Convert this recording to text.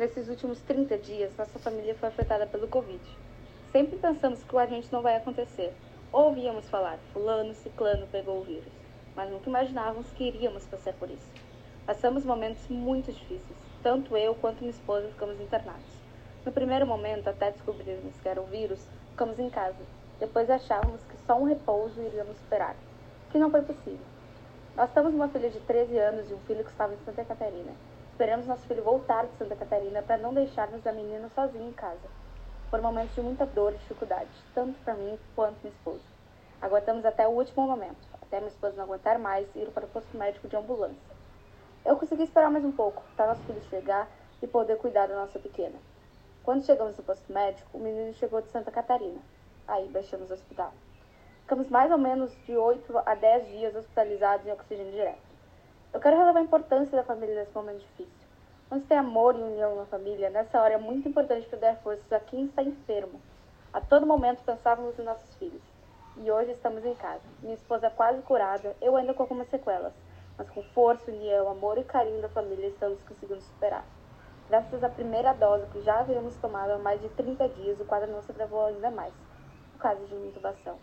Nesses últimos 30 dias, nossa família foi afetada pelo Covid. Sempre pensamos que o agente não vai acontecer. Ouvíamos falar, fulano, ciclano pegou o vírus, mas nunca imaginávamos que iríamos passar por isso. Passamos momentos muito difíceis. Tanto eu quanto minha esposa ficamos internados. No primeiro momento, até descobrirmos que era o vírus, ficamos em casa. Depois achávamos que só um repouso iríamos superar, que não foi possível. Nós temos uma filha de 13 anos e um filho que estava em Santa Catarina. Esperamos nosso filho voltar de Santa Catarina para não deixarmos a menina sozinha em casa. Foram momentos de muita dor e dificuldade, tanto para mim quanto minha esposa. Aguentamos até o último momento, até minha esposa não aguentar mais e ir para o posto médico de ambulância. Eu consegui esperar mais um pouco, para nosso filho chegar e poder cuidar da nossa pequena. Quando chegamos no posto médico, o menino chegou de Santa Catarina. Aí baixamos o hospital. Ficamos mais ou menos de 8 a 10 dias hospitalizados em oxigênio direto. Eu quero relevar a importância da família nesse momento difícil. Quando tem amor e união na família, nessa hora é muito importante para dar forças a quem está enfermo. A todo momento pensávamos em nossos filhos. E hoje estamos em casa. Minha esposa é quase curada, eu ainda com algumas sequelas. Mas com força, união, amor e carinho da família estamos conseguindo superar. Graças à primeira dose que já havíamos tomado há mais de 30 dias, o quadro não se agravou ainda mais. O caso de uma intubação.